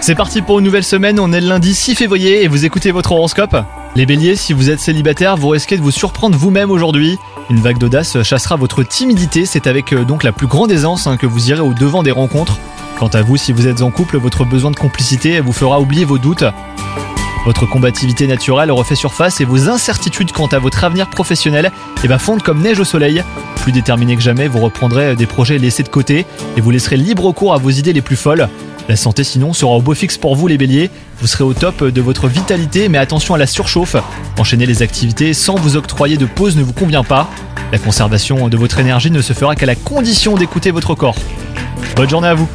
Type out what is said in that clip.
C'est parti pour une nouvelle semaine, on est le lundi 6 février et vous écoutez votre horoscope. Les béliers, si vous êtes célibataire, vous risquez de vous surprendre vous-même aujourd'hui. Une vague d'audace chassera votre timidité, c'est avec euh, donc la plus grande aisance hein, que vous irez au devant des rencontres. Quant à vous, si vous êtes en couple, votre besoin de complicité vous fera oublier vos doutes. Votre combativité naturelle refait surface et vos incertitudes quant à votre avenir professionnel eh ben, fondent comme neige au soleil. Plus déterminé que jamais, vous reprendrez des projets laissés de côté et vous laisserez libre cours à vos idées les plus folles. La santé sinon sera au beau fixe pour vous les béliers. Vous serez au top de votre vitalité mais attention à la surchauffe. Enchaîner les activités sans vous octroyer de pause ne vous convient pas. La conservation de votre énergie ne se fera qu'à la condition d'écouter votre corps. Bonne journée à vous